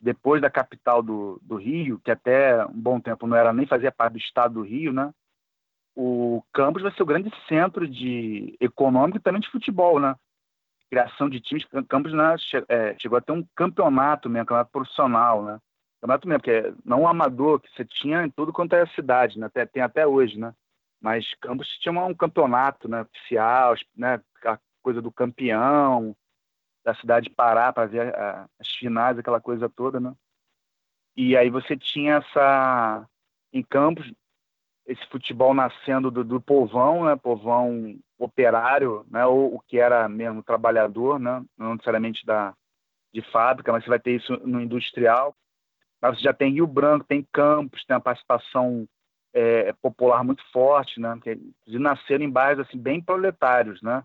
depois da capital do, do Rio, que até um bom tempo não era nem fazia parte do estado do Rio, né? O Campos vai ser o grande centro de econômico e também de futebol, né? Criação de times, Campos né, é, chegou a ter um campeonato mesmo, campeonato profissional, né? Campeonato mesmo, que é não amador, que você tinha em tudo quanto é cidade, né? Até, tem até hoje, né? Mas Campos tinha um campeonato né, oficial, né? A coisa do campeão, da cidade de Pará para ver a, as finais, aquela coisa toda, né? E aí você tinha essa em Campos esse futebol nascendo do, do povão, né? Povão operário, né? Ou o que era mesmo trabalhador, né? Não necessariamente da de fábrica, mas você vai ter isso no industrial. Mas você já tem Rio Branco, tem Campos, tem a participação é, popular muito forte, né? Que, nasceram em bairros assim bem proletários, né?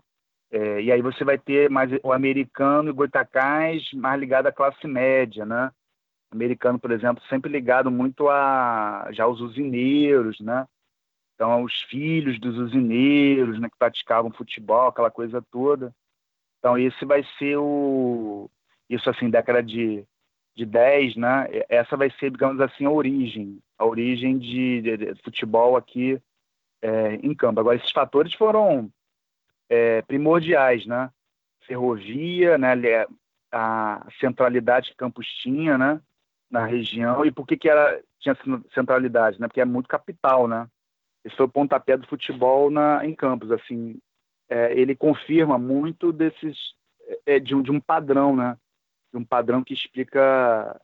É, e aí você vai ter mais o americano e Goitacás mais ligado à classe média, né? Americano, por exemplo, sempre ligado muito a já os usineiros, né? Então, os filhos dos usineiros, né, que praticavam futebol, aquela coisa toda. Então, esse vai ser o isso assim, década de de 10, né? Essa vai ser, digamos assim, a origem, a origem de, de, de futebol aqui é, em campo. Agora, esses fatores foram é, primordiais, né? Ferrovia, né? A centralidade que Campos tinha, né? Na região e por que que era tinha centralidade, né? Porque é muito capital, né? Esse foi o pontapé do futebol na em Campos, assim. É, ele confirma muito desses é, de, um, de um padrão, né? De um padrão que explica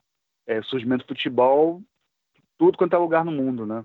é, o surgimento do futebol tudo quanto é lugar no mundo, né?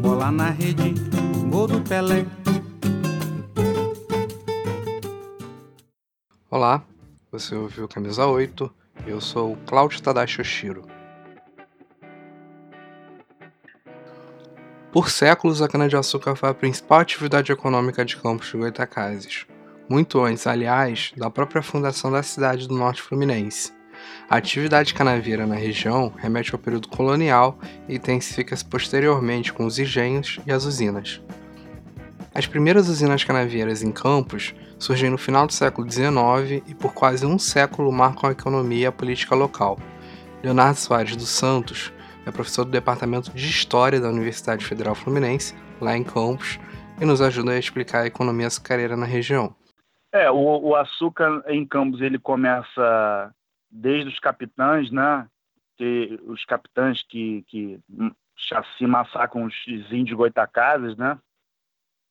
bola na rede, gol do Pelé. Olá, você ouviu Camisa 8, eu sou o Cláudio Tadashi Oshiro. Por séculos, a cana-de-açúcar foi a principal atividade econômica de Campos de Goitacazes, muito antes, aliás, da própria fundação da cidade do Norte Fluminense. A atividade canavieira na região remete ao período colonial e intensifica-se posteriormente com os engenhos e as usinas. As primeiras usinas canavieiras em Campos surgem no final do século XIX e por quase um século marcam a economia e a política local. Leonardo Soares dos Santos é professor do Departamento de História da Universidade Federal Fluminense, lá em Campos, e nos ajuda a explicar a economia açucareira na região. É, o, o açúcar em Campos ele começa desde os capitães, né? Que, os capitães que, que se massacram os índios goitacazes, né?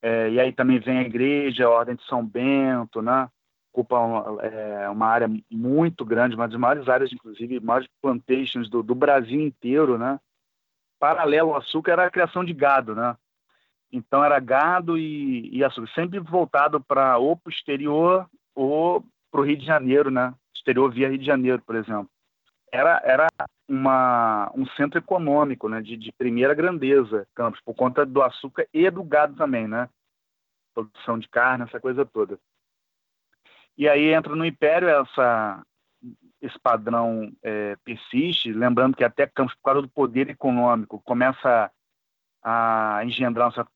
É, e aí também vem a igreja, a Ordem de São Bento, né? Ocupa uma, é, uma área muito grande, uma das maiores áreas, inclusive, maiores plantations do, do Brasil inteiro, né? Paralelo ao açúcar era a criação de gado, né? Então era gado e, e açúcar, sempre voltado para ou para o exterior ou para o Rio de Janeiro, né? Exterior via Rio de Janeiro, por exemplo. Era, era uma, um centro econômico né, de, de primeira grandeza, Campos, por conta do açúcar e do gado também, né? Produção de carne, essa coisa toda. E aí entra no Império essa, esse padrão é, persiste, lembrando que até Campos, por causa do poder econômico, começa a engendrar uma certa,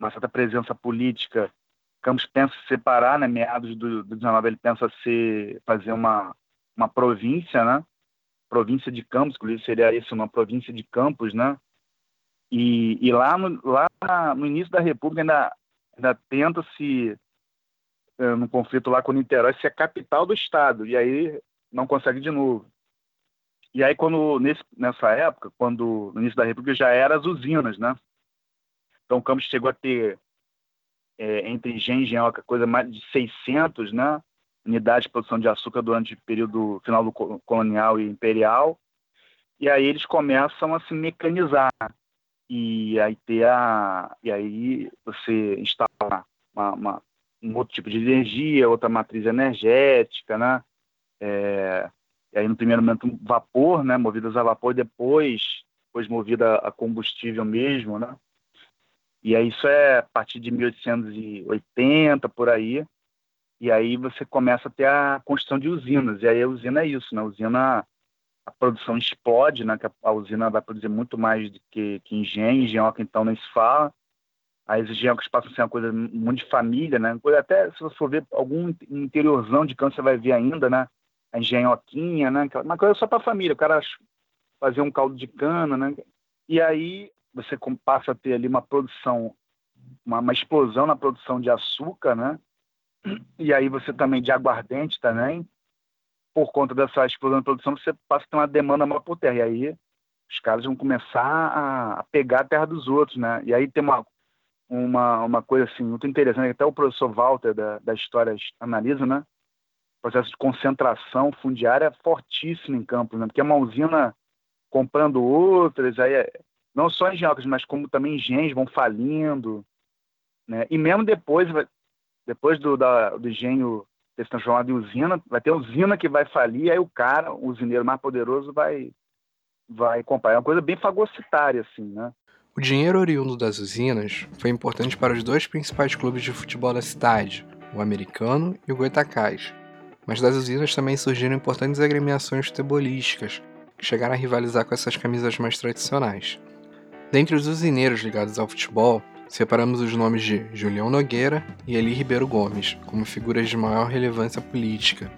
uma certa presença política Campos pensa se separar, né? Meados do, do 19 ele pensa se fazer uma uma província, né? Província de Campos, inclusive seria isso, uma província de Campos, né? E, e lá, no, lá no início da República ainda, ainda tenta se eh, no conflito lá com Niterói ser a capital do estado e aí não consegue de novo. E aí quando nesse, nessa época, quando no início da República já eram as usinas, né? Então Campos chegou a ter é, entre engenho e engenhoca, coisa mais de 600 né, unidades de produção de açúcar durante o período final do colonial e imperial. E aí eles começam a se mecanizar. E aí, ter a, e aí você instala uma, uma, um outro tipo de energia, outra matriz energética, né? É, e aí no primeiro momento vapor, né? Movidas a vapor, depois, depois movida a combustível mesmo, né? E aí isso é a partir de 1880 por aí. E aí você começa a ter a construção de usinas. E aí a usina é isso, né? A usina a produção explode, né? A, usina vai produzir muito mais do que, que engenho, engenhoca então nem se fala. As engenhocas passam a ser uma coisa muito de família, né? Até se você for ver algum interiorzão de campo, você vai ver ainda, né? A engenhoquinha, né? Uma coisa só para família, o cara fazer um caldo de cana, né? E aí você passa a ter ali uma produção, uma, uma explosão na produção de açúcar, né? E aí você também de aguardente também, por conta dessa explosão de produção, você passa a ter uma demanda maior por terra. E aí os caras vão começar a, pegar a terra dos outros, né? E aí tem uma, uma, uma coisa assim muito interessante, até o professor Walter da, da História analisa, né? O processo de concentração fundiária é fortíssimo em Campos, né? Porque é uma usina comprando outras, aí é, não só engenhocas, mas como também engenhos vão falindo, né? E mesmo depois, depois do, da, do engenho ter se transformado em usina, vai ter usina que vai falir, aí o cara, o usineiro mais poderoso, vai, vai comprar. É uma coisa bem fagocitária, assim, né? O dinheiro oriundo das usinas foi importante para os dois principais clubes de futebol da cidade, o americano e o Goitacás. Mas das usinas também surgiram importantes agremiações futebolísticas, que chegaram a rivalizar com essas camisas mais tradicionais. Dentre os usineiros ligados ao futebol, separamos os nomes de Julião Nogueira e Eli Ribeiro Gomes como figuras de maior relevância política.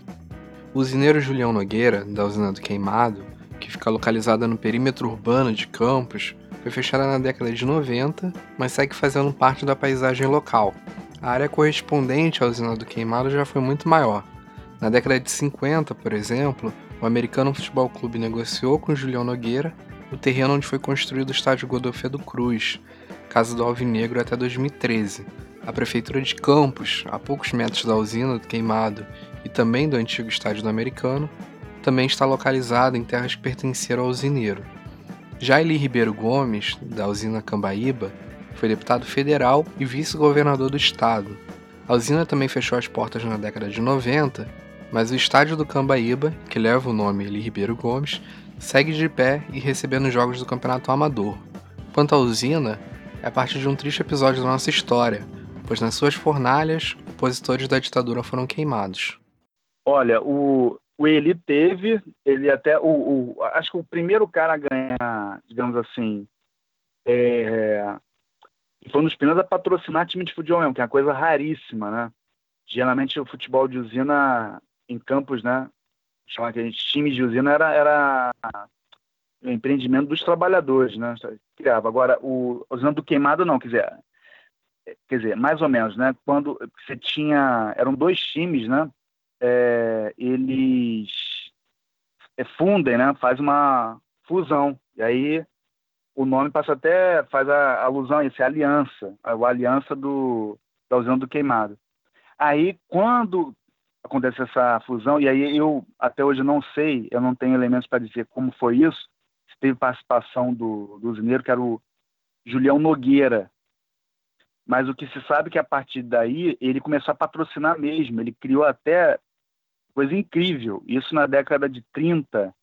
O usineiro Julião Nogueira, da usina do Queimado, que fica localizada no perímetro urbano de Campos, foi fechada na década de 90, mas segue fazendo parte da paisagem local. A área correspondente à usina do Queimado já foi muito maior. Na década de 50, por exemplo, o Americano Futebol Clube negociou com Julião Nogueira o terreno onde foi construído o estádio Godofredo Cruz, Casa do Alvinegro até 2013. A Prefeitura de Campos, a poucos metros da usina do Queimado e também do antigo estádio do Americano, também está localizada em terras que pertenceram ao usineiro. Jaili Ribeiro Gomes, da usina Cambaíba, foi deputado federal e vice-governador do estado. A usina também fechou as portas na década de 90, mas o estádio do Cambaíba, que leva o nome Eli Ribeiro Gomes, segue de pé e recebendo jogos do Campeonato Amador. Quanto à usina, é parte de um triste episódio da nossa história, pois nas suas fornalhas, opositores da ditadura foram queimados. Olha, o, o Eli teve, ele até, o, o, acho que o primeiro cara a ganhar, digamos assim, é, foi um dos primeiros a patrocinar time de futebol mesmo, que é uma coisa raríssima, né? Geralmente o futebol de usina em campos, né? Chamar que a gente time de usina era, era o empreendimento dos trabalhadores, né? Criava. Agora, o usina do queimado não, quer dizer, quer dizer, mais ou menos, né? Quando você tinha, eram dois times, né? É, eles é, fundem, né? Faz uma fusão e aí o nome passa até faz a alusão a isso, é a aliança, a, a aliança do da usina do queimado. Aí quando acontece essa fusão e aí eu até hoje não sei, eu não tenho elementos para dizer como foi isso, teve participação do, do usineiro, que era o Julião Nogueira. Mas o que se sabe é que a partir daí ele começou a patrocinar mesmo, ele criou até coisa incrível. Isso na década de 30,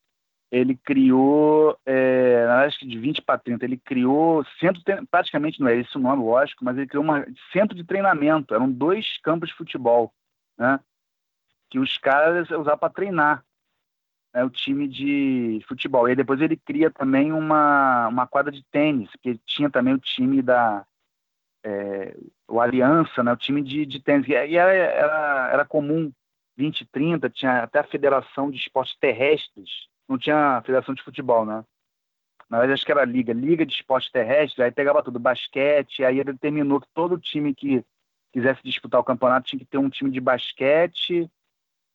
ele criou, é, acho que de 20 para 30, ele criou centro, praticamente não é esse o nome, lógico, mas ele criou um centro de treinamento. Eram dois campos de futebol, né? Que os caras usavam para treinar né, o time de futebol. E depois ele cria também uma, uma quadra de tênis, que tinha também o time da é, o Aliança, né, o time de, de tênis. E era, era, era comum, 20, 30, tinha até a Federação de Esportes Terrestres, não tinha a Federação de Futebol, né? Na verdade, acho que era Liga, Liga de Esportes Terrestres, aí pegava tudo, basquete, aí ele determinou que todo time que quisesse disputar o campeonato tinha que ter um time de basquete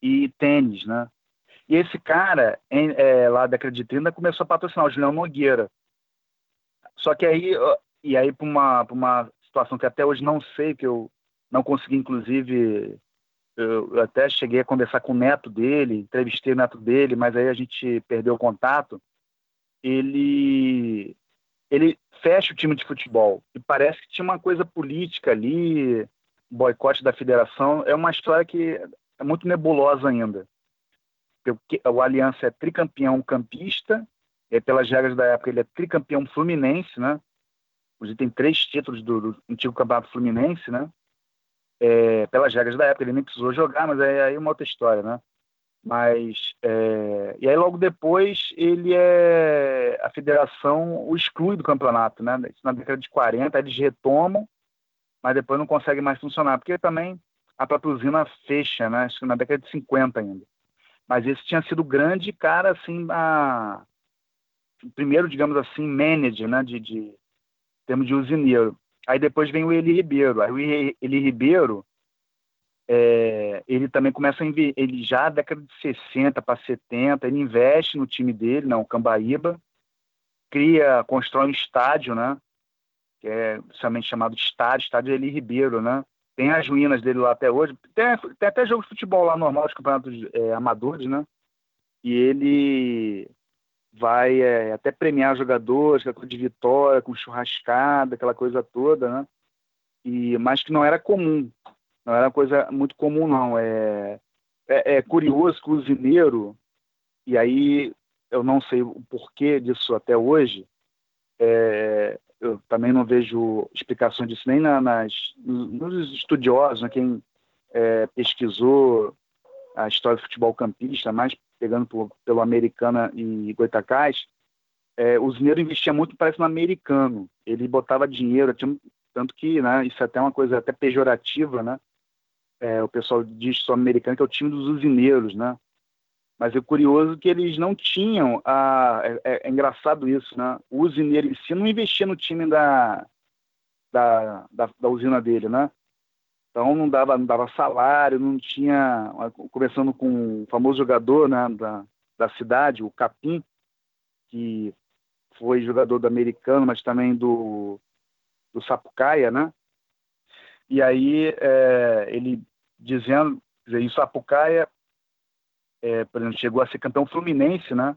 e tênis, né? E esse cara, em, é, lá da década de 30, começou a patrocinar o Julião Nogueira. Só que aí, e aí para uma, uma situação que até hoje não sei, que eu não consegui, inclusive, eu, até cheguei a conversar com o neto dele, entrevistei o neto dele, mas aí a gente perdeu o contato. Ele, ele fecha o time de futebol. E parece que tinha uma coisa política ali, boicote da federação é uma história que é muito nebulosa ainda. Porque o Aliança é tricampeão campista, e pelas regras da época ele é tricampeão fluminense, né? Ele tem três títulos do, do antigo campeonato fluminense, né? É, pelas regras da época ele nem precisou jogar, mas é aí é uma outra história, né? Mas é, e aí logo depois ele é a federação o exclui do campeonato, né? Na década de 40 eles retomam, mas depois não consegue mais funcionar, porque também a própria usina fecha, né? Acho que na década de 50 ainda. Mas esse tinha sido grande cara assim, a primeiro, digamos assim, manager, né, de, de termos de usineiro. Aí depois vem o Eli Ribeiro. Aí o Eli Ribeiro é, ele também começa a ele já década de 60 para 70, ele investe no time dele, não, Cambaíba, cria, constrói um estádio, né? Que é somente chamado de estádio, estádio Eli Ribeiro, né? Tem as ruínas dele lá até hoje. Tem, tem até jogo de futebol lá normal, os campeonatos é, amadores, né? E ele vai é, até premiar jogadores, aquela coisa de vitória, com churrascada, aquela coisa toda, né? E, mas que não era comum. Não era coisa muito comum, não. É, é, é curioso que o usineiro, e aí eu não sei o porquê disso até hoje, é, eu também não vejo explicações disso nem na, nas, nos estudiosos, né, quem é, pesquisou a história do futebol campista, mais pegando por, pelo Americana e Goitacás, é, o usineiro investia muito, parece, no americano. Ele botava dinheiro, tinha, tanto que né, isso é até uma coisa até pejorativa, né? É, o pessoal diz só americano que é o time dos usineiros, né? Mas é curioso que eles não tinham a é, é, é, engraçado isso, né? O usineiro em si não investia no time da da, da, da usina dele, né? Então não dava, não dava salário, não tinha. Começando com o famoso jogador né, da, da cidade, o Capim, que foi jogador do americano, mas também do, do Sapucaia, né? E aí é, ele dizendo, em Sapucaia, é, por exemplo, chegou a ser campeão fluminense, né?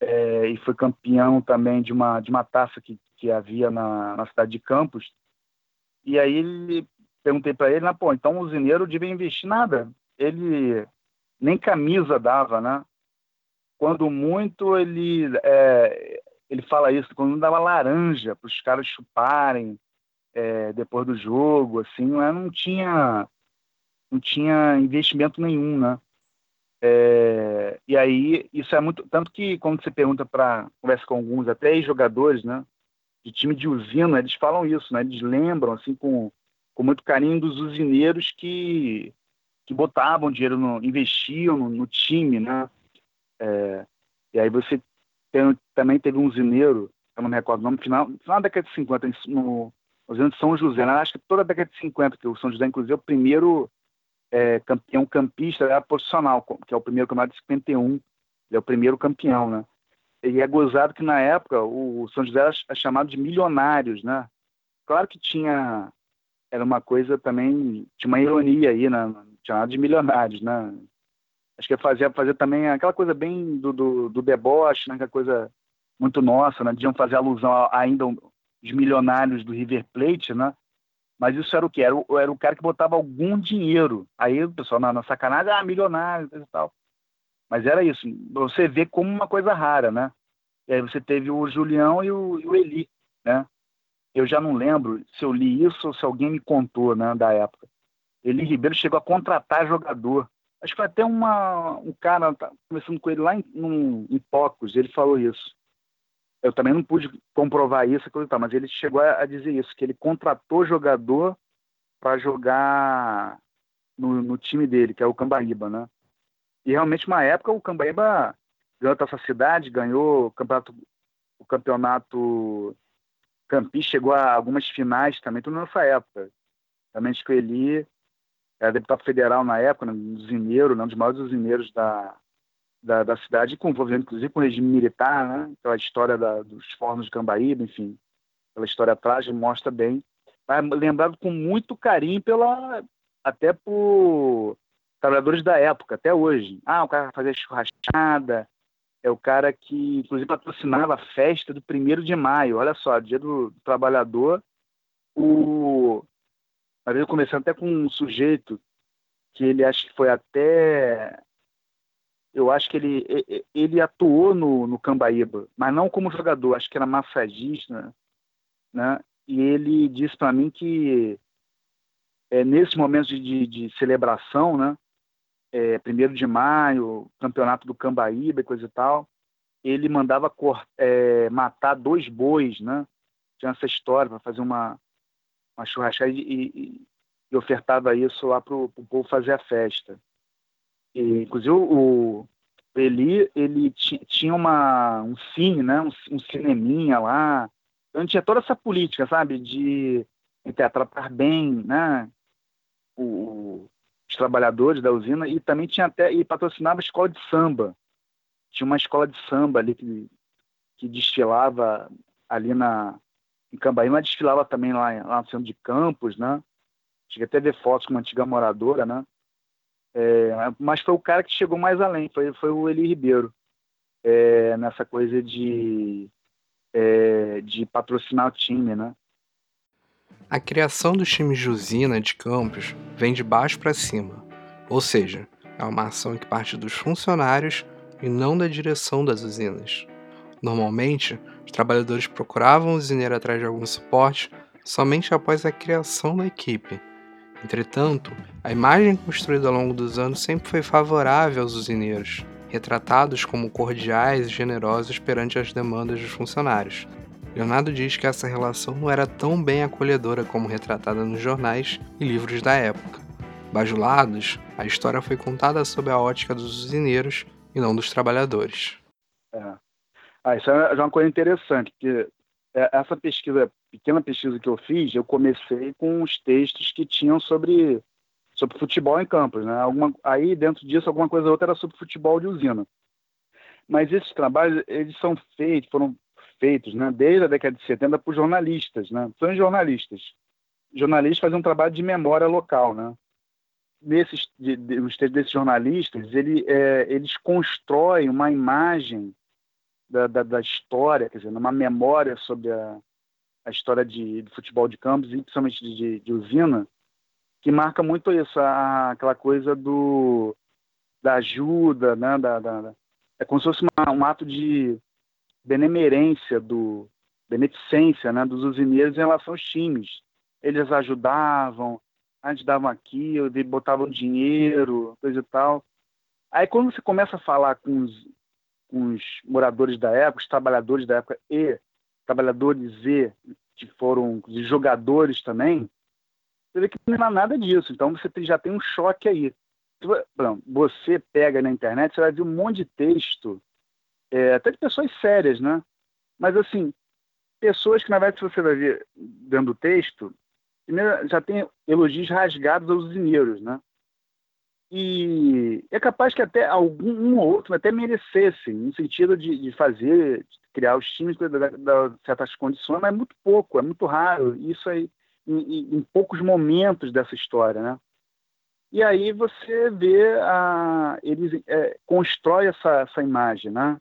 É, e foi campeão também de uma, de uma taça que, que havia na, na cidade de Campos. E aí ele perguntei para ele, né, pô, então o usineiro devia investir nada. Ele nem camisa dava, né? Quando muito ele é, ele fala isso, quando dava laranja para os caras chuparem, é, depois do jogo, assim, né? não tinha não tinha investimento nenhum, né? É, e aí isso é muito tanto que quando você pergunta para conversa com alguns até jogadores, né, de time de usina, eles falam isso, né? Eles lembram assim com, com muito carinho dos usineiros que que botavam dinheiro, no, investiam no, no time, né? É, e aí você tem, também teve um usineiro, eu não me recordo o nome, final, final da década de 50, no, usina de São José, né? acho que toda a década de 50, que o São José, inclusive, é o primeiro é, campeão campista era profissional, que é o primeiro campeonato de 51, ele é o primeiro campeão, né? E é gozado que na época o São José era chamado de milionários, né? Claro que tinha, era uma coisa também, tinha uma ironia aí, né? De milionários, né? Acho que fazia fazer também aquela coisa bem do, do, do deboche, né? Aquela coisa muito nossa, né? Deviam fazer alusão ainda os milionários do River Plate, né? Mas isso era o que? Era o, era o cara que botava algum dinheiro. Aí o pessoal na, na sacanagem, ah, milionário e tal. Mas era isso. Você vê como uma coisa rara, né? E aí você teve o Julião e o, e o Eli, né? Eu já não lembro se eu li isso ou se alguém me contou, né, da época. Eli Ribeiro chegou a contratar jogador. Acho que até uma, um cara, tá conversando com ele lá em, num, em Pocos, ele falou isso eu também não pude comprovar isso, mas ele chegou a dizer isso, que ele contratou jogador para jogar no, no, time dele, que é o Cambaíba, né? E realmente, uma época, o Cambaíba ganhou essa cidade, ganhou o campeonato, o campeonato Campi, chegou a algumas finais também, tudo nessa época. Acho que o Eli era deputado federal na época, né, usineiro, né, um dos maiores usineiros da, da, da cidade, com envolvimento inclusive com o regime militar, né? Então a história da, dos fornos de Cambaíba, enfim, pela história trágica mostra bem. Mas lembrado com muito carinho pela até por trabalhadores da época, até hoje. Ah, o cara fazia churrascada, é o cara que, inclusive, patrocinava a festa do primeiro de maio. Olha só, dia do, do trabalhador, o, Mas eu comecei até com um sujeito que ele acho que foi até. Eu acho que ele, ele atuou no, no Cambaíba, mas não como jogador, acho que era massagista, né? E ele disse para mim que é, nesse momento de, de, de celebração, né? É, primeiro de maio, campeonato do Cambaíba e coisa e tal, ele mandava é, matar dois bois, né? Tinha essa história para fazer uma, uma churrascaria e, e, e ofertava isso lá para o povo fazer a festa. E, inclusive o, Eli, ele tinha uma, um cine, né? Um, um cineminha lá. Então tinha toda essa política, sabe? De, de tratar bem, né? O, os trabalhadores da usina e também tinha até e patrocinava a escola de samba. Tinha uma escola de samba ali que, que desfilava ali na em Cambaí, mas desfilava também lá, lá no centro de Campos, né? Cheguei até a ver fotos com uma antiga moradora, né? É, mas foi o cara que chegou mais além, foi, foi o Eli Ribeiro, é, nessa coisa de, é, de patrocinar o time, né? A criação dos times de usina de campos vem de baixo para cima, ou seja, é uma ação que parte dos funcionários e não da direção das usinas. Normalmente, os trabalhadores procuravam o usineiro atrás de algum suporte somente após a criação da equipe. Entretanto, a imagem construída ao longo dos anos sempre foi favorável aos usineiros, retratados como cordiais e generosos perante as demandas dos funcionários. Leonardo diz que essa relação não era tão bem acolhedora como retratada nos jornais e livros da época. Bajulados, a história foi contada sob a ótica dos usineiros e não dos trabalhadores. É. Ah, isso é já uma coisa interessante, é, essa pesquisa, pequena pesquisa que eu fiz, eu comecei com os textos que tinham sobre, sobre futebol em campos, né? Alguma, aí dentro disso alguma coisa ou outra era sobre futebol de usina. Mas esses trabalhos, eles são feitos, foram feitos, né, desde a década de 70 por jornalistas, né? São jornalistas. Jornalistas fazem um trabalho de memória local, né? Nesses, de, de, os textos desses jornalistas, ele, é, eles constroem uma imagem da, da, da, história, quer dizer, numa memória sobre a, a história de, de futebol de campos, e principalmente de, de, usina, que marca muito isso, a, aquela coisa do, da ajuda, né, da, da é como se fosse uma, um ato de benemerência, do, beneficência né, dos usineiros em relação aos times. Eles ajudavam, antes davam aquilo, botavam dinheiro, coisa e tal. Aí quando você começa a falar com os, com os moradores da época, os trabalhadores da época e trabalhadores e que foram de jogadores também, você vê que não é nada disso. Então você já tem um choque aí. Você pega na internet, você vai ver um monte de texto, é, até de pessoas sérias, né? Mas assim, pessoas que na verdade você vai ver dentro do texto, já tem elogios rasgados aos usineiros, né? E é capaz que até algum um ou outro até merecessem, no sentido de, de fazer, de criar os times da, certas condições, mas é muito pouco, é muito raro. Isso aí, em, em, poucos momentos dessa história, né? E aí você vê, a, eles é, constrói essa, essa imagem, né?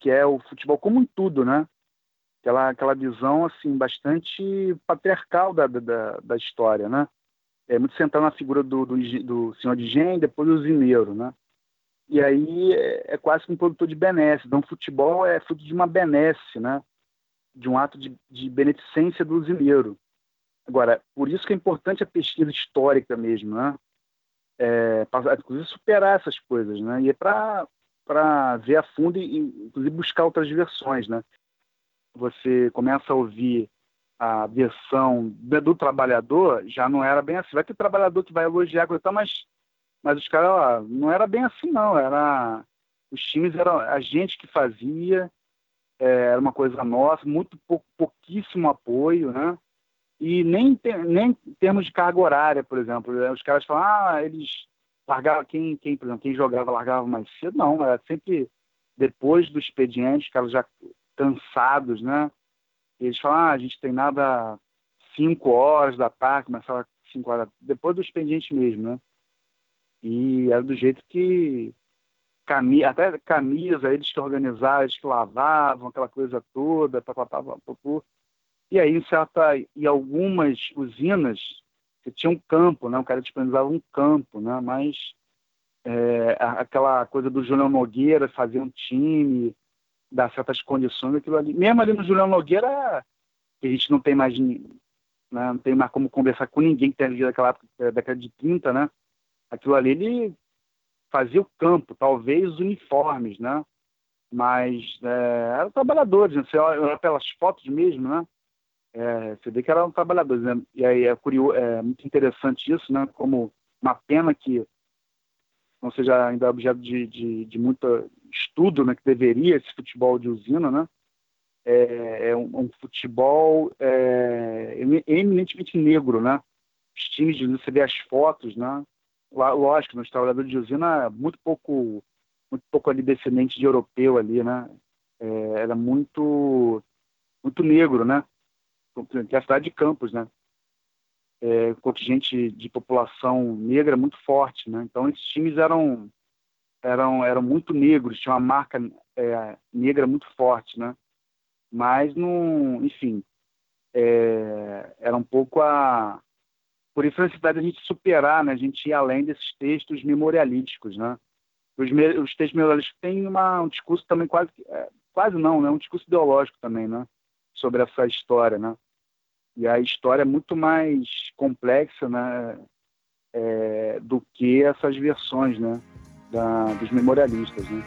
Que é o futebol como um tudo, né? Aquela, aquela visão assim bastante patriarcal da, da, da história, né? É muito central na figura do, do, do senhor de Gen, depois do Zineiro, né? E aí é, é quase que um produtor de benesse. Então, futebol é fruto de uma benesse, né? De um ato de, de beneficência do usineiro. Agora, por isso que é importante a pesquisa histórica mesmo, né? É, para, inclusive, superar essas coisas, né? E é para ver a fundo e, inclusive, buscar outras versões, né? Você começa a ouvir a versão do trabalhador já não era bem assim. Vai ter trabalhador que vai elogiar, coisa, mas, mas os caras, não era bem assim, não. Era, os times eram a gente que fazia, é, era uma coisa nossa, muito pou, pouquíssimo apoio, né? E nem, nem em termos de carga horária, por exemplo. Né? Os caras falam, ah, eles largavam, quem, quem, por exemplo, quem jogava largava mais cedo. Não, era sempre depois do expediente, os caras já cansados, né? Eles falam, ah, a gente treinava 5 horas da tarde, começava 5 horas, depois do expediente mesmo, né? E era do jeito que camisa, até camisa, eles que organizavam, eles que lavavam, aquela coisa toda, papapá, papapá. E aí, em certa, e algumas usinas você tinha um campo, né? O cara disponibilizava um campo, né? Mas é, aquela coisa do Julião Nogueira fazer um time, dar certas condições, aquilo ali. Mesmo ali no Julião Nogueira, que a gente não tem mais, né? não tem mais como conversar com ninguém que tem ali daquela época, é, década de 30, né? Aquilo ali ele fazia o campo, talvez os uniformes, né? Mas é, eram trabalhadores, né? Você olha pelas fotos mesmo, né? É, você vê que eram trabalhadores, né? E aí é, curioso, é muito interessante isso, né? Como uma pena que não seja ainda objeto de, de, de muito estudo, né? Que deveria esse futebol de usina, né? É, é um, um, futebol é, eminentemente negro, né? Os times de você vê as fotos, né? Lógico, nos trabalhadores de usina, muito pouco, muito pouco ali descendente de europeu ali, né? É, era muito, muito negro, né? Que é a cidade de Campos, né? É, contingente de população negra muito forte, né? Então esses times eram eram eram muito negros, tinha uma marca é, negra muito forte, né? Mas não, enfim, é, era um pouco a por isso a necessidade de a gente superar, né? A gente ir além desses textos memorialísticos, né? Os, os textos memorialísticos têm uma, um discurso também quase, é, quase não, né? Um discurso ideológico também, né? Sobre essa história, né? E a história é muito mais complexa, né? É, do que essas versões, né? Da, dos memorialistas, né?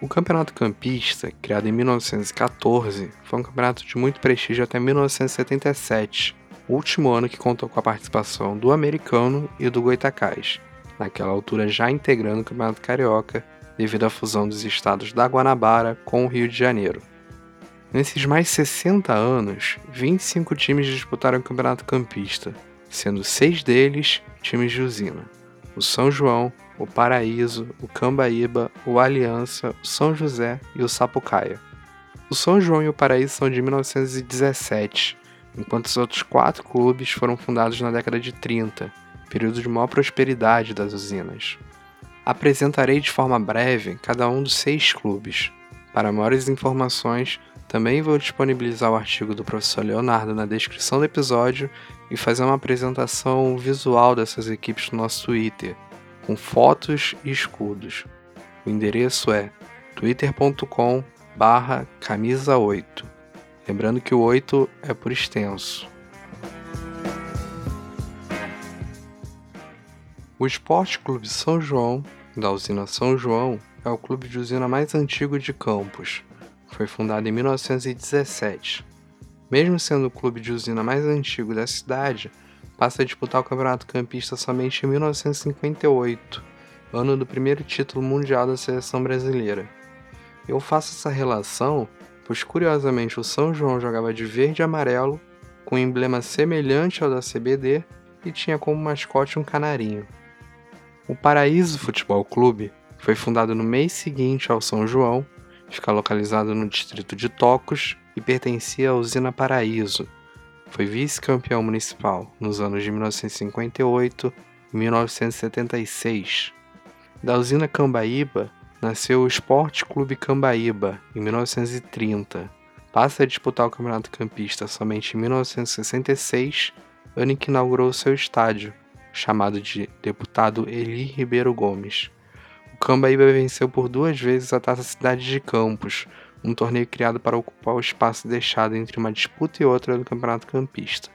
O Campeonato Campista, criado em 1914, foi um campeonato de muito prestígio até 1977, o último ano que contou com a participação do americano e do Goitacás, naquela altura já integrando o Campeonato Carioca devido à fusão dos estados da Guanabara com o Rio de Janeiro. Nesses mais 60 anos, 25 times disputaram o Campeonato Campista, sendo seis deles times de usina: o São João, o Paraíso, o Cambaíba, o Aliança, o São José e o Sapucaia. O São João e o Paraíso são de 1917, enquanto os outros quatro clubes foram fundados na década de 30, período de maior prosperidade das usinas. Apresentarei de forma breve cada um dos seis clubes. Para maiores informações, também vou disponibilizar o artigo do professor Leonardo na descrição do episódio e fazer uma apresentação visual dessas equipes no nosso Twitter, com fotos e escudos. O endereço é twitter.com barra camisa 8. Lembrando que o 8 é por extenso. O Esporte Clube São João, da usina São João, é o clube de usina mais antigo de Campos. Foi fundado em 1917. Mesmo sendo o clube de usina mais antigo da cidade, passa a disputar o Campeonato Campista somente em 1958, ano do primeiro título mundial da seleção brasileira. Eu faço essa relação pois curiosamente o São João jogava de verde e amarelo, com um emblema semelhante ao da CBD e tinha como mascote um canarinho. O Paraíso Futebol Clube foi fundado no mês seguinte ao São João, fica localizado no distrito de Tocos e pertencia à usina Paraíso, foi vice-campeão municipal nos anos de 1958 e 1976. Da usina Cambaíba nasceu o Esporte Clube Cambaíba em 1930. Passa a disputar o Campeonato Campista somente em 1966, ano em que inaugurou seu estádio, chamado de Deputado Eli Ribeiro Gomes. O Cambaíba venceu por duas vezes a Taça Cidade de Campos, um torneio criado para ocupar o espaço deixado entre uma disputa e outra do Campeonato Campista.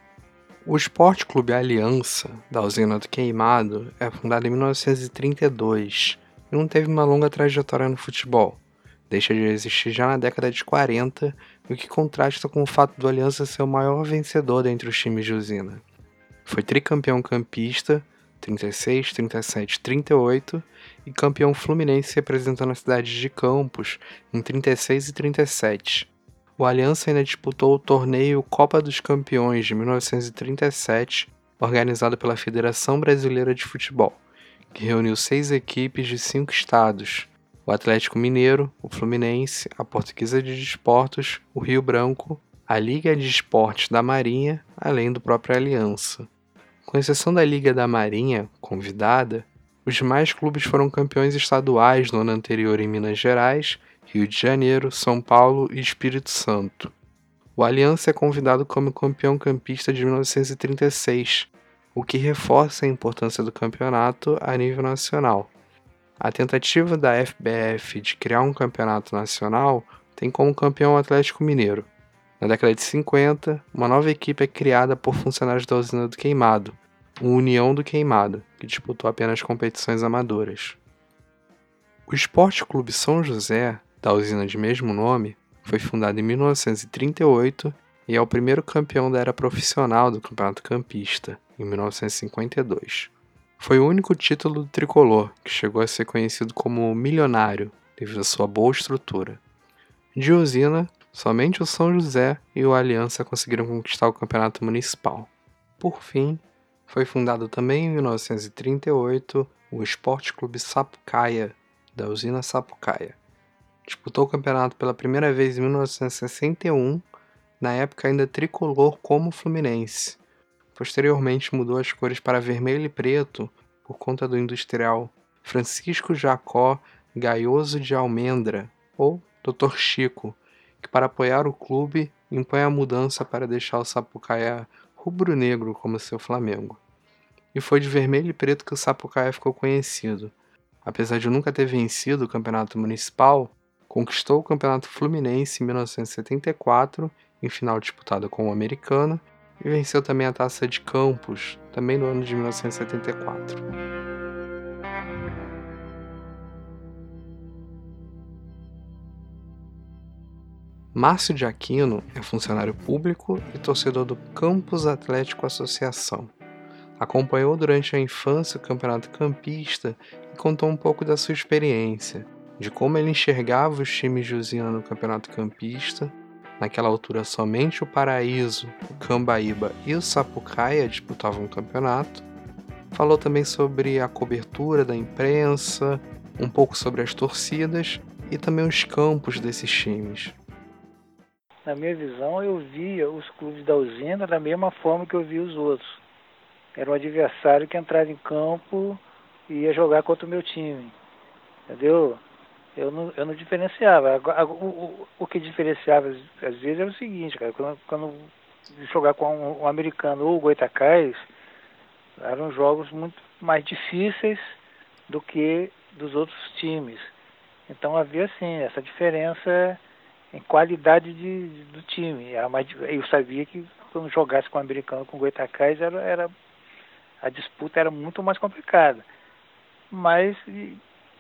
O Esporte Clube Aliança, da usina do Queimado, é fundado em 1932 e não teve uma longa trajetória no futebol. Deixa de existir já na década de 40, o que contrasta com o fato do Aliança ser o maior vencedor dentre os times de usina. Foi tricampeão campista, 36, 37, 38 e campeão fluminense representando a cidade de Campos em 36 e 37. O Aliança ainda disputou o torneio Copa dos Campeões de 1937, organizado pela Federação Brasileira de Futebol, que reuniu seis equipes de cinco estados: o Atlético Mineiro, o Fluminense, a Portuguesa de Desportos, o Rio Branco, a Liga de Esportes da Marinha, além do próprio Aliança. Com exceção da Liga da Marinha, convidada, os demais clubes foram campeões estaduais no ano anterior em Minas Gerais Rio de Janeiro, São Paulo e Espírito Santo. O Aliança é convidado como campeão campista de 1936, o que reforça a importância do campeonato a nível nacional. A tentativa da FBF de criar um campeonato nacional tem como campeão o Atlético Mineiro. Na década de 50, uma nova equipe é criada por funcionários da usina do Queimado, o União do Queimado, que disputou apenas competições amadoras. O Esporte Clube São José, da usina de mesmo nome, foi fundado em 1938 e é o primeiro campeão da era profissional do Campeonato Campista, em 1952. Foi o único título do tricolor que chegou a ser conhecido como milionário devido à sua boa estrutura. De usina, somente o São José e o Aliança conseguiram conquistar o campeonato municipal. Por fim, foi fundado também em 1938 o Esporte Clube Sapucaia, da usina Sapucaia, Disputou o campeonato pela primeira vez em 1961, na época ainda tricolor como Fluminense. Posteriormente mudou as cores para vermelho e preto por conta do industrial Francisco Jacó Gaioso de Almendra, ou Dr. Chico, que para apoiar o clube impõe a mudança para deixar o Sapucaia rubro-negro como seu Flamengo. E foi de vermelho e preto que o Sapucaia ficou conhecido. Apesar de nunca ter vencido o campeonato municipal, Conquistou o Campeonato Fluminense em 1974, em final disputada com o americano, e venceu também a Taça de Campos, também no ano de 1974. Márcio de Aquino é funcionário público e torcedor do Campos Atlético Associação. Acompanhou durante a infância o campeonato campista e contou um pouco da sua experiência, de como ele enxergava os times de usina no campeonato campista. Naquela altura, somente o Paraíso, o Cambaíba e o Sapucaia disputavam o campeonato. Falou também sobre a cobertura da imprensa, um pouco sobre as torcidas e também os campos desses times. Na minha visão, eu via os clubes da usina da mesma forma que eu via os outros. Era um adversário que entrava em campo e ia jogar contra o meu time. Entendeu? eu não, eu não diferenciava. O, o, o que diferenciava às vezes era o seguinte, cara, quando, quando jogar com um, um americano ou o Goitacás, eram jogos muito mais difíceis do que dos outros times. Então havia assim, essa diferença em qualidade de, do time. Eu sabia que quando jogasse com o americano com o Goitacás era, era a disputa era muito mais complicada. Mas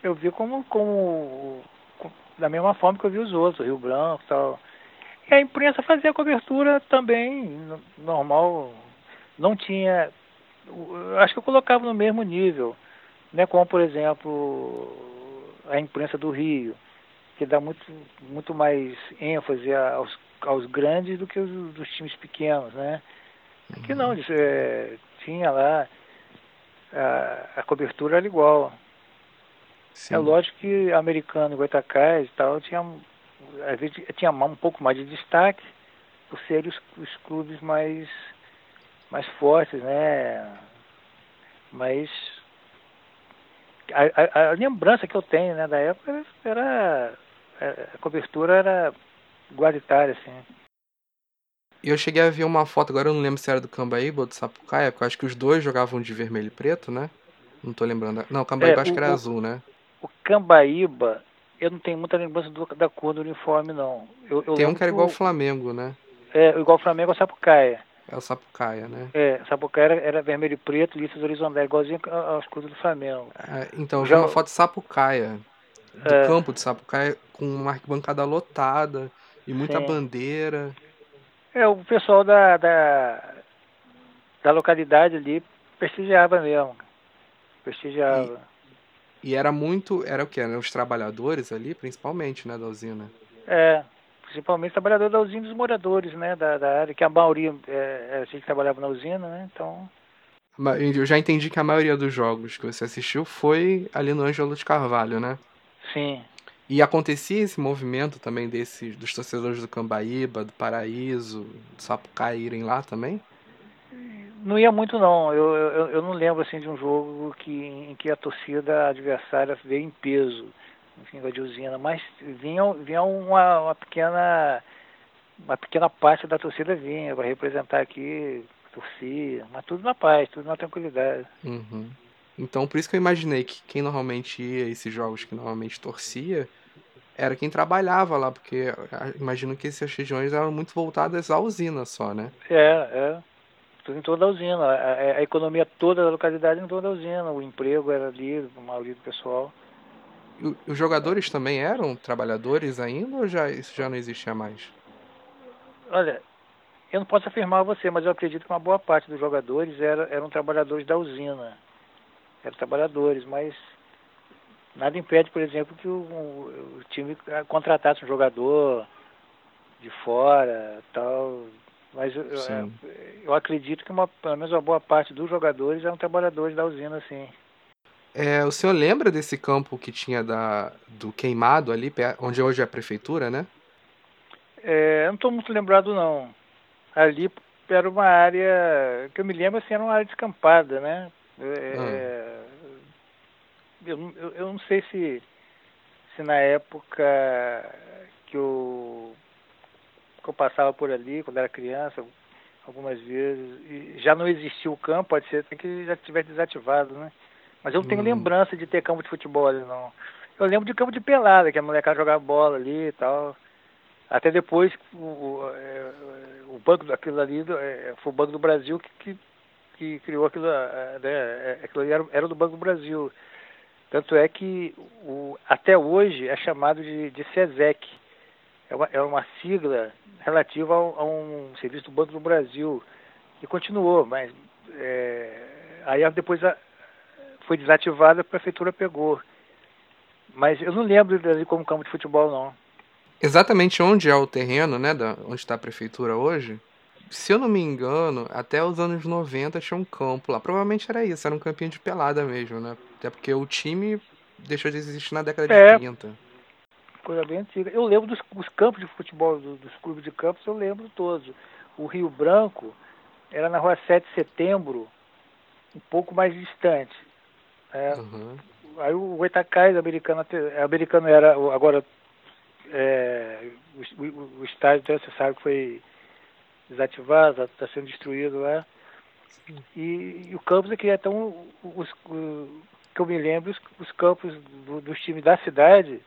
eu vi como, como, da mesma forma que eu vi os outros, Rio Branco e tal. E a imprensa fazia a cobertura também normal, não tinha. Acho que eu colocava no mesmo nível, né? Como por exemplo a imprensa do Rio, que dá muito, muito mais ênfase aos, aos grandes do que os dos times pequenos, né? Aqui não, é, tinha lá a, a cobertura era igual. Sim. É lógico que americano, Goitacás e tal, tinha, às vezes, tinha um pouco mais de destaque por serem os, os clubes mais, mais fortes, né? Mas a, a, a, lembrança que eu tenho né, da época era, era a cobertura era igualitária, assim. Eu cheguei a ver uma foto, agora eu não lembro se era do Cambaíba ou do Sapucaia, porque eu acho que os dois jogavam de vermelho e preto, né? Não tô lembrando. Não, Cambaíba é, acho o, que era o, azul, né? O Cambaíba, eu não tenho muita lembrança do, da cor do uniforme, não. Eu, eu Tem um que era igual ao Flamengo, né? É, igual ao Flamengo é o Sapucaia. É o Sapucaia, né? É, o Sapucaia era, era vermelho e preto, listas horizontais, igualzinho aos cores do Flamengo. É, então, eu Já... vi uma foto de Sapucaia, do é. campo de Sapucaia, com uma arquibancada lotada e muita Sim. bandeira. É, o pessoal da, da, da localidade ali prestigiava mesmo. Prestigiava. E... E era muito. Era o que? Eram os trabalhadores ali, principalmente, né, da usina? É, principalmente trabalhadores da usina e os moradores, né, da, da área, que a maioria é, é, a gente trabalhava na usina, né, então. Eu já entendi que a maioria dos jogos que você assistiu foi ali no Ângelo de Carvalho, né? Sim. E acontecia esse movimento também desses, dos torcedores do Cambaíba, do Paraíso, do Sapucaí irem lá também? Não ia muito não. Eu, eu, eu, não lembro assim de um jogo que, em que a torcida adversária veio em peso. enfim, de usina, mas vinha, vinha uma, uma pequena uma pequena parte da torcida vinha para representar aqui, torcia, mas tudo na paz, tudo na tranquilidade. Uhum. Então, por isso que eu imaginei que quem normalmente ia esses jogos que normalmente torcia era quem trabalhava lá, porque imagino que essas regiões eram muito voltadas à usina só, né? É, é. Tudo em toda a usina. A, a economia toda da localidade em toda a usina. O emprego era ali, a maioria do pessoal. E os jogadores também eram trabalhadores ainda ou já, isso já não existia mais? Olha, eu não posso afirmar a você, mas eu acredito que uma boa parte dos jogadores era, eram trabalhadores da usina. Eram trabalhadores, mas nada impede, por exemplo, que o, o time contratasse um jogador de fora, tal. Mas eu, eu, acredito que uma, pelo menos uma boa parte dos jogadores eram trabalhadores da usina, sim. É, o senhor lembra desse campo que tinha da, do queimado ali, onde hoje é a prefeitura, né? É, eu não estou muito lembrado, não. Ali era uma área, que eu me lembro, assim, era uma área descampada, né? É, ah. Eu, eu, eu, não sei se, se na época que eu, que eu passava por ali, quando era criança, algumas vezes, já não existia o campo, pode ser que já tivesse desativado, né? Mas eu não tenho hum. lembrança de ter campo de futebol ali, não. Eu lembro de campo de pelada, que a molecada jogava bola ali e tal. Até depois o, o, é, o banco daquilo ali é, foi o Banco do Brasil que, que, que criou aquilo, né? Aquilo ali era, era, do Banco do Brasil. Tanto é que o, até hoje é chamado de, de SESEC. É uma, é uma sigla relativa a, a um serviço do Banco do Brasil. E continuou, mas é, aí depois a, foi desativada, a prefeitura pegou. Mas eu não lembro dele como campo de futebol, não. Exatamente onde é o terreno, né, da, onde está a prefeitura hoje, se eu não me engano, até os anos 90 tinha um campo lá. Provavelmente era isso, era um campinho de pelada mesmo, né? Até porque o time deixou de existir na década é, de 30. Coisa bem antiga. Eu lembro dos, dos campos de futebol, dos, dos clubes de campos, eu lembro todos. O Rio Branco era na rua 7 de setembro, um pouco mais distante. É, uhum. Aí o Goitacás, americano, americano era, agora é, o, o, o, estádio, então, você sabe que foi desativado, está tá sendo destruído lá. E, e, o campus aqui, então, os, o, que eu me lembro, os, os campos do, dos times da cidade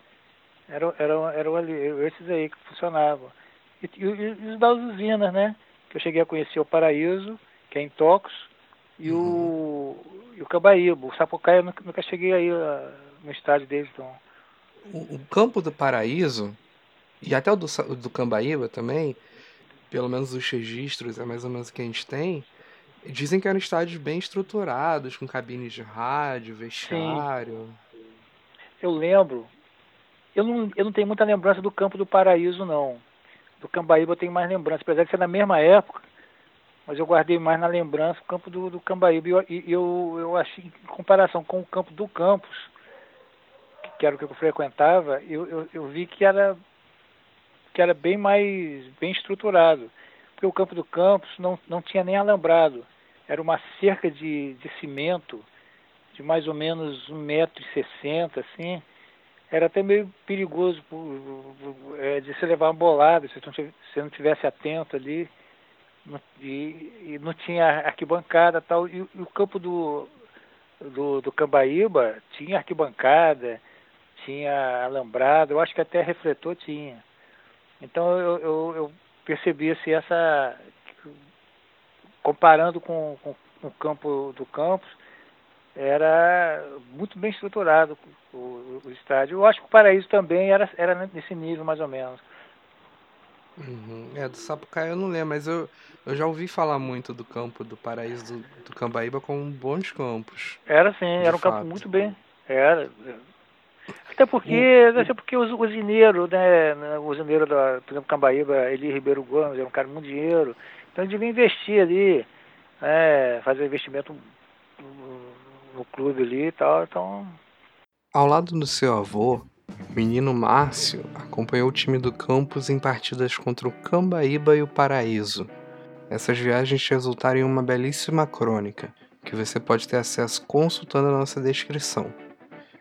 eram, eram, eram ali, esses aí que funcionavam. E, e, e os das usinas, né? Que eu cheguei a conhecer o Paraíso, que é em Tocos, e uhum. o e o Cabaíba. O Sapucaia eu nunca, nunca cheguei aí uh, no estádio deles, então. O, o, Campo do Paraíso, e até o do, do Cambaíba também, pelo menos os registros, é mais ou menos o que a gente tem, dizem que eram estádios bem estruturados, com cabines de rádio, vestiário. Sim. Eu lembro. Eu não, eu não tenho muita lembrança do Campo do Paraíso, não. Do Cambaíba eu tenho mais lembrança, apesar de ser na mesma época mas eu guardei mais na lembrança o campo do, do Cambaíba. E eu, eu, eu achei, em comparação com o campo do Campos, que era o que eu frequentava, eu, eu, eu vi que era, que era bem mais bem estruturado. Porque o campo do Campos não, não tinha nem alambrado. Era uma cerca de, de cimento de mais ou menos 1,60m, assim. Era até meio perigoso é, de se levar uma bolada se você não tivesse atento ali e, não tinha arquibancada tal. E o campo do, do, do Cambaíba tinha arquibancada, tinha alambrado, eu acho que até refletor tinha. Então eu, eu, eu percebi assim, essa. Comparando com, com, com, o campo do campus, era muito bem estruturado o, o, o, estádio. Eu acho que o Paraíso também era, era nesse nível mais ou menos. Uhum. É, do Sapucaia eu não lembro, mas eu, eu já ouvi falar muito do campo do Paraíso do, do Cambaíba com bons campos. Era sim, era um fato. campo muito bem. Era. Até porque, até porque o usineiro, né, né? O usineiro da, por exemplo, Cambaíba, Eli Ribeiro Gomes, era um cara muito dinheiro. Então ele devia investir ali, né, fazer investimento no clube ali e tal. Então. Ao lado do seu avô, menino Márcio acompanhou o time do campus em partidas contra o Cambaíba e o Paraíso. Essas viagens resultaram em uma belíssima crônica, que você pode ter acesso consultando a nossa descrição.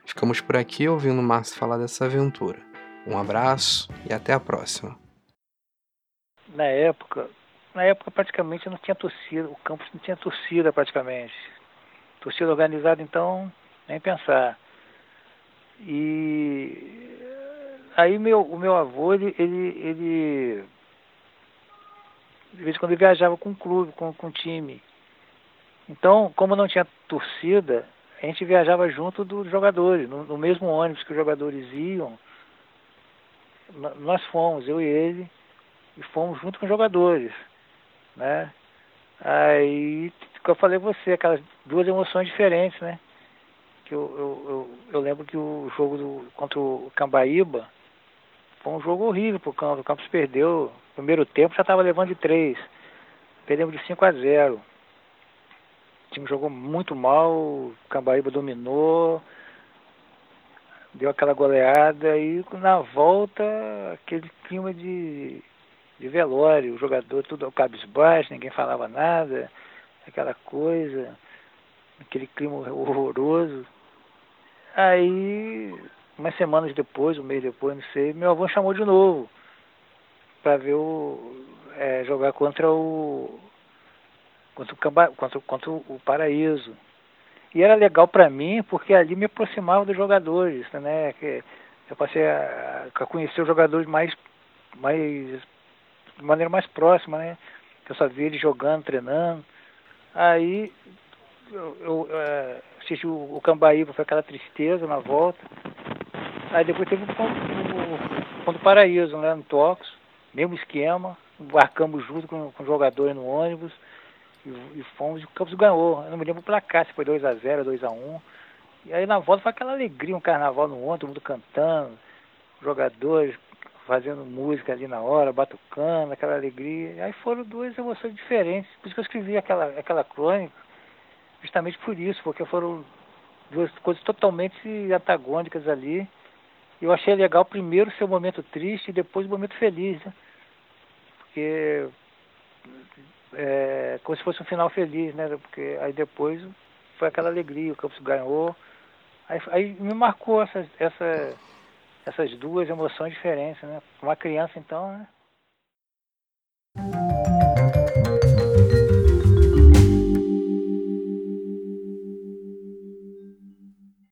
Ficamos por aqui ouvindo o Márcio falar dessa aventura. Um abraço e até a próxima. Na época, na época praticamente não tinha torcida, o campus não tinha torcida praticamente. Torcida organizada então, nem pensar. E aí meu, o meu avô, ele, ele, ele de vez em quando ele viajava com o clube, com, com o time. Então, como não tinha torcida, a gente viajava junto dos jogadores, no, no mesmo ônibus que os jogadores iam. Nós fomos, eu e ele, e fomos junto com os jogadores, né? Aí, que eu falei com você, aquelas duas emoções diferentes, né? Que eu, eu, eu, eu lembro que o jogo do, contra o Cambaíba foi um jogo horrível pro Campos. O Campos perdeu, primeiro tempo já estava levando de três. Perdemos de 5 a 0 time jogou muito mal, o Cambaíba dominou, deu aquela goleada e na volta aquele clima de, de velório, o jogador tudo ao cabisbaixo, ninguém falava nada, aquela coisa, aquele clima horroroso. Aí, umas semanas depois, um mês depois, não sei, meu avô chamou de novo para ver o é, jogar contra o contra o, Camba, contra, contra o Paraíso. E era legal para mim porque ali me aproximava dos jogadores, né? Que eu passei a, a conhecer os jogadores mais, mais de maneira mais próxima, né? Eu só via eles jogando, treinando. Aí eu, eu é, assisti o, o Cambaíba, foi aquela tristeza na volta. Aí depois teve o ponto Paraíso, né? No Tox, mesmo esquema, embarcamos junto com, com jogadores no ônibus. E, e fomos, e o Campos ganhou. Eu não me lembro o placar, se foi 2x0, 2x1. E aí na volta foi aquela alegria, um carnaval no ontem, todo mundo cantando, jogadores fazendo música ali na hora, batucando, aquela alegria. E aí foram duas emoções diferentes. Por isso que eu escrevi aquela, aquela crônica, justamente por isso, porque foram duas coisas totalmente antagônicas ali. Eu achei legal primeiro o seu momento triste e depois o momento feliz, né? Porque é, como se fosse um final feliz, né? Porque aí depois foi aquela alegria, o Campos ganhou. Aí, aí me marcou essas, essa, essas duas emoções diferentes, né? Uma criança então, né?